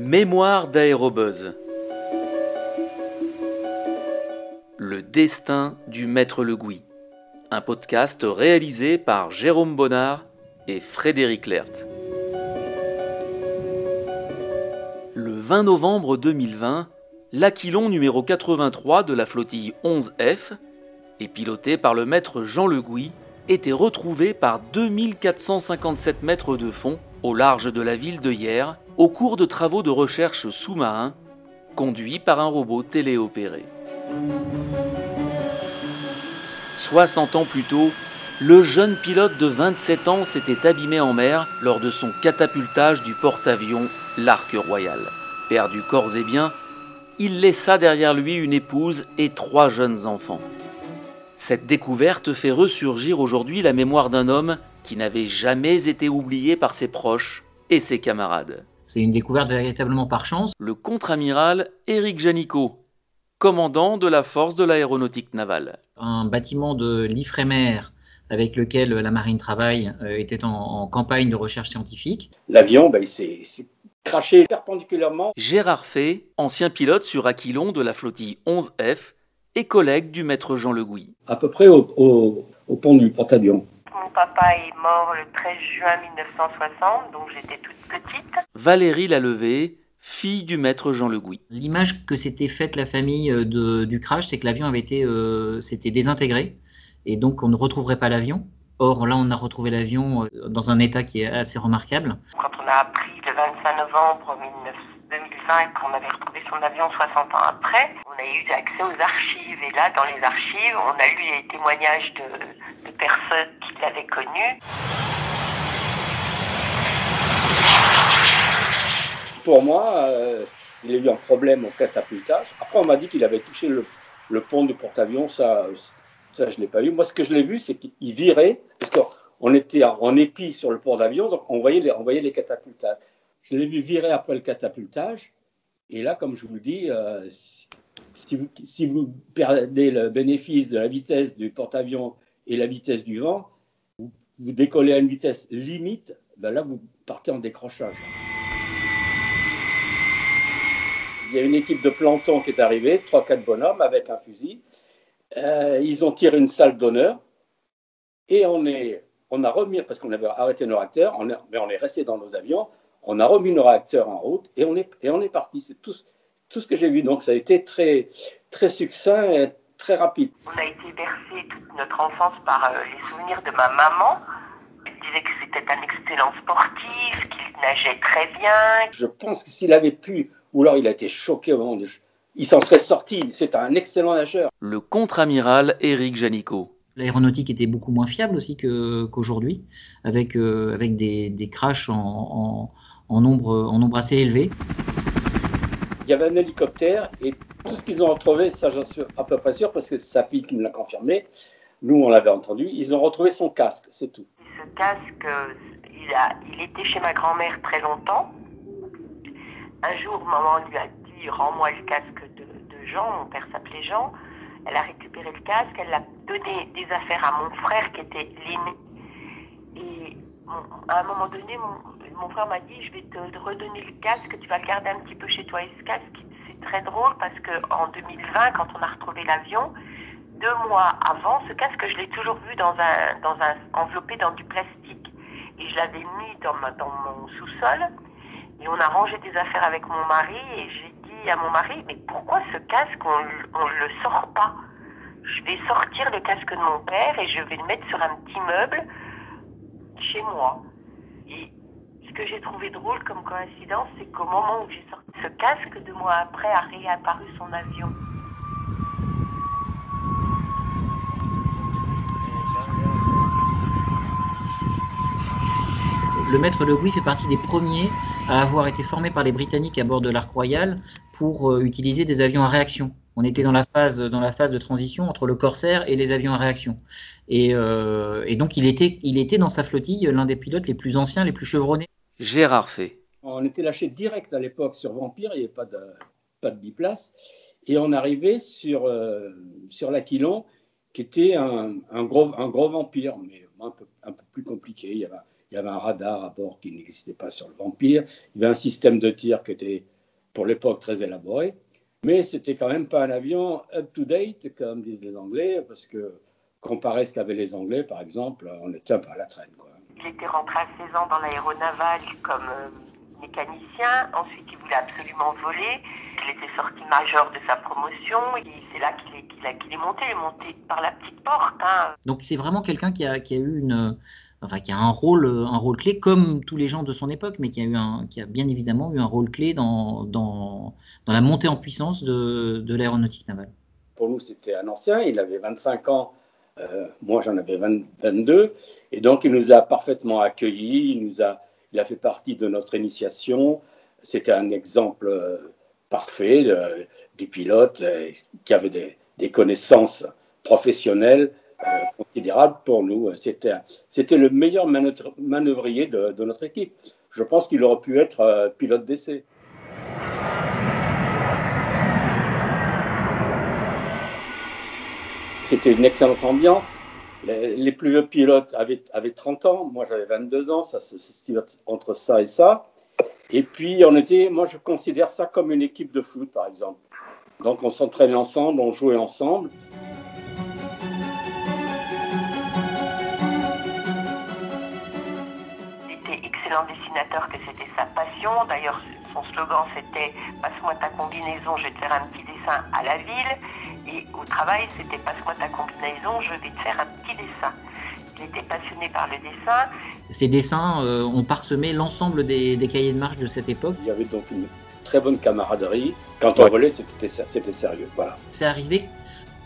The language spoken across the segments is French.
Mémoire d'aérobuzz. Le destin du maître Le Gouy. Un podcast réalisé par Jérôme Bonnard et Frédéric Lert. Le 20 novembre 2020, l'Aquilon numéro 83 de la flottille 11F, et piloté par le maître Jean Le Gouy, était retrouvé par 2457 mètres de fond au large de la ville de Hyères au cours de travaux de recherche sous-marins conduits par un robot téléopéré. 60 ans plus tôt, le jeune pilote de 27 ans s'était abîmé en mer lors de son catapultage du porte-avions L'Arc Royal. Perdu corps et biens, il laissa derrière lui une épouse et trois jeunes enfants. Cette découverte fait ressurgir aujourd'hui la mémoire d'un homme qui n'avait jamais été oublié par ses proches et ses camarades. C'est une découverte véritablement par chance. Le contre-amiral Éric Janicot, commandant de la force de l'aéronautique navale. Un bâtiment de l'Ifremer avec lequel la marine travaille euh, était en, campagne de recherche scientifique. L'avion, ben, il s'est craché perpendiculairement. Gérard Fay, ancien pilote sur Aquilon de la flottille 11F, et collègue du maître Jean Le Gouy. À peu près au, pont du porte-avions. Mon papa est mort le 13 juin 1960, donc j'étais toute petite. Valérie Lalevé, fille du maître Jean Le Gouy. L'image que s'était faite la famille euh, de, du crash, c'est que l'avion avait été euh, s'était désintégré et donc on ne retrouverait pas l'avion. Or là, on a retrouvé l'avion euh, dans un état qui est assez remarquable. Quand on a appris le 25 novembre 1960, 2005, on avait retrouvé son avion 60 ans après. On a eu accès aux archives et là, dans les archives, on a lu les témoignages de, personnes qui l'avaient connu. Pour moi, euh, il a eu un problème au catapultage. Après, on m'a dit qu'il avait touché le, pont du porte-avions. Ça, ça, je ne l'ai pas vu. Moi, ce que je l'ai vu, c'est qu'il virait, parce qu'on était en épi sur le pont d'avion, donc on voyait les, on voyait les catapultages. Je l'ai vu virer après le catapultage. Et là, comme je vous le dis, euh, si, vous, perdez le bénéfice de la vitesse du porte-avions et la vitesse du vent, vous, décollez à une vitesse limite, ben là, vous partez en décrochage. Il y a une équipe de plantons qui est arrivée, 3-4 bonhommes avec un fusil. Euh, ils ont tiré une salle d'honneur et on, a remis, parce qu'on avait arrêté nos réacteurs, mais on est resté dans nos avions, on a remis nos réacteurs en route et on est, et on est parti. C'est tout, tout ce que j'ai vu. Donc ça a été très, très succinct et très rapide. On a été bercé toute notre enfance par euh, les souvenirs de ma maman. Elle disait que c'était un excellent sportif, qu'il nageait très bien. Je pense que s'il avait pu, ou alors il a été choqué au moment de... Il s'en serait sorti. C'est un excellent nageur. Le contre-amiral Éric Janicot. L'aéronautique était beaucoup moins fiable aussi qu'aujourd'hui, avec, euh, avec des, des crashs en, en nombre, en nombre assez élevé. Il y avait un hélicoptère et tout ce qu'ils ont retrouvé, ça j'en suis à peu près sûr parce que c'est sa fille qui me l'a confirmé, nous on l'avait entendu, ils ont retrouvé son casque, c'est tout. Ce casque, il, a, il était chez ma grand-mère très longtemps. Un jour, maman lui a dit Rends-moi le casque de, de Jean, mon père s'appelait Jean. Elle a récupéré le casque, elle a donné des affaires à mon frère qui était l'aîné. Et à un moment donné, mon, frère m'a dit, je vais te redonner le casque, tu vas le garder un petit peu chez toi. Et ce casque, c'est très drôle parce qu'en 2020, quand on a retrouvé l'avion, deux mois avant, ce casque, je l'ai toujours vu dans un, dans un, enveloppé dans du plastique. Et je l'avais mis dans, dans mon sous-sol. Et on a rangé des affaires avec mon mari. Et j'ai dit à mon mari, mais pourquoi ce casque, on ne le sort pas? Je vais sortir le casque de mon père et je vais le mettre sur un petit meuble chez moi. Que j'ai trouvé drôle comme coïncidence, c'est qu'au moment où j'ai sorti ce casque, deux mois après, a réapparu son avion. Le maître Le Gouy fait partie des premiers à avoir été formé par les Britanniques à bord de l'Arc Royal pour euh, utiliser des avions à réaction. On était dans la phase, de transition entre le Corsair et les avions à réaction. Et, euh, donc il était dans sa flottille l'un des pilotes les plus anciens, les plus chevronnés. Gérard Fay. On était lâché direct à l'époque sur Vampire, il n'y avait pas de, pas biplace. Et on arrivait sur, euh, sur l'Aquilon, qui était un, gros, un gros vampire, mais un peu, un peu plus compliqué. Il y, avait, il y avait un radar à bord qui n'existait pas sur le Vampire, il y avait un système de tir qui était pour l'époque très élaboré, mais c'était quand même pas un avion up-to-date, comme disent les Anglais, parce que comparé à ce qu'avaient les Anglais, par exemple, on était un peu à la traîne. Quoi. Il était rentré à 16 ans dans l'aéronaval comme euh, mécanicien, ensuite il voulait absolument voler, il était sorti major de sa promotion, et c'est là qu'il est, qu'il est, monté, il est monté par la petite porte. Hein. Donc c'est vraiment quelqu'un qui a, qui a eu une enfin qui a un rôle, un rôle clé comme tous les gens de son époque, mais qui a, eu un, qui a bien évidemment eu un rôle clé dans, dans, dans la montée en puissance de, de l'aéronautique navale. Pour nous, c'était un ancien, il avait 25 ans, moi j'en avais 22, et donc il nous a parfaitement accueillis, il, nous a, il a fait partie de notre initiation, c'était un exemple euh, parfait du pilote euh, qui avait des, connaissances professionnelles euh, considérable pour nous. C'était, c'était le meilleur manœuvrier de, notre équipe. Je pense qu'il aurait pu être euh, pilote d'essai. C'était une excellente ambiance. Les, plus vieux pilotes avaient, avaient 30 ans, moi j'avais 22 ans, ça se situe entre ça et ça. Et puis on était, moi je considère ça comme une équipe de foot par exemple. Donc on s'entraînait ensemble, on jouait ensemble. excellent dessinateur, que c'était sa passion. D'ailleurs, son slogan c'était Passe-moi ta combinaison, je vais te faire un petit dessin à la ville. Et au travail, c'était Passe-moi ta combinaison, je vais te faire un petit dessin. Il était passionné par le dessin. Ces dessins euh, ont parsemé l'ensemble des, cahiers de marche de cette époque. Il y avait donc une très bonne camaraderie. Quand on volait, c'était sérieux. Voilà. C'est arrivé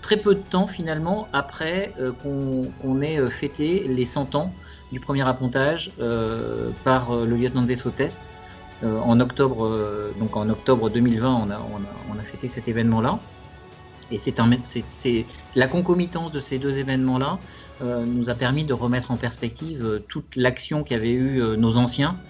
très peu de temps finalement après euh, qu'on ait euh, fêté les 100 ans du premier appontage euh, par le lieutenant de vaisseau test. en octobre, donc en octobre 2020, on a, on a, fêté cet événement-là. Et c'est la concomitance de ces deux événements-là nous a permis de remettre en perspective toute l'action qu'avaient eu nos anciens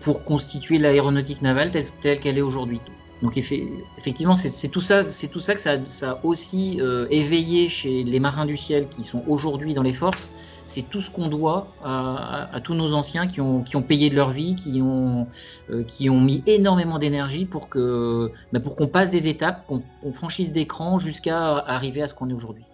pour constituer l'aéronautique navale telle qu'elle est aujourd'hui. Donc effectivement, c'est tout ça, c'est tout ça que ça, a aussi euh, éveillé chez les marins du ciel qui sont aujourd'hui dans les forces. C'est tout ce qu'on doit à, tous nos anciens qui ont, payé de leur vie, qui ont, euh, mis énormément d'énergie pour que, bah, pour qu'on passe des étapes, qu'on franchisse des crans jusqu'à arriver à ce qu'on est aujourd'hui.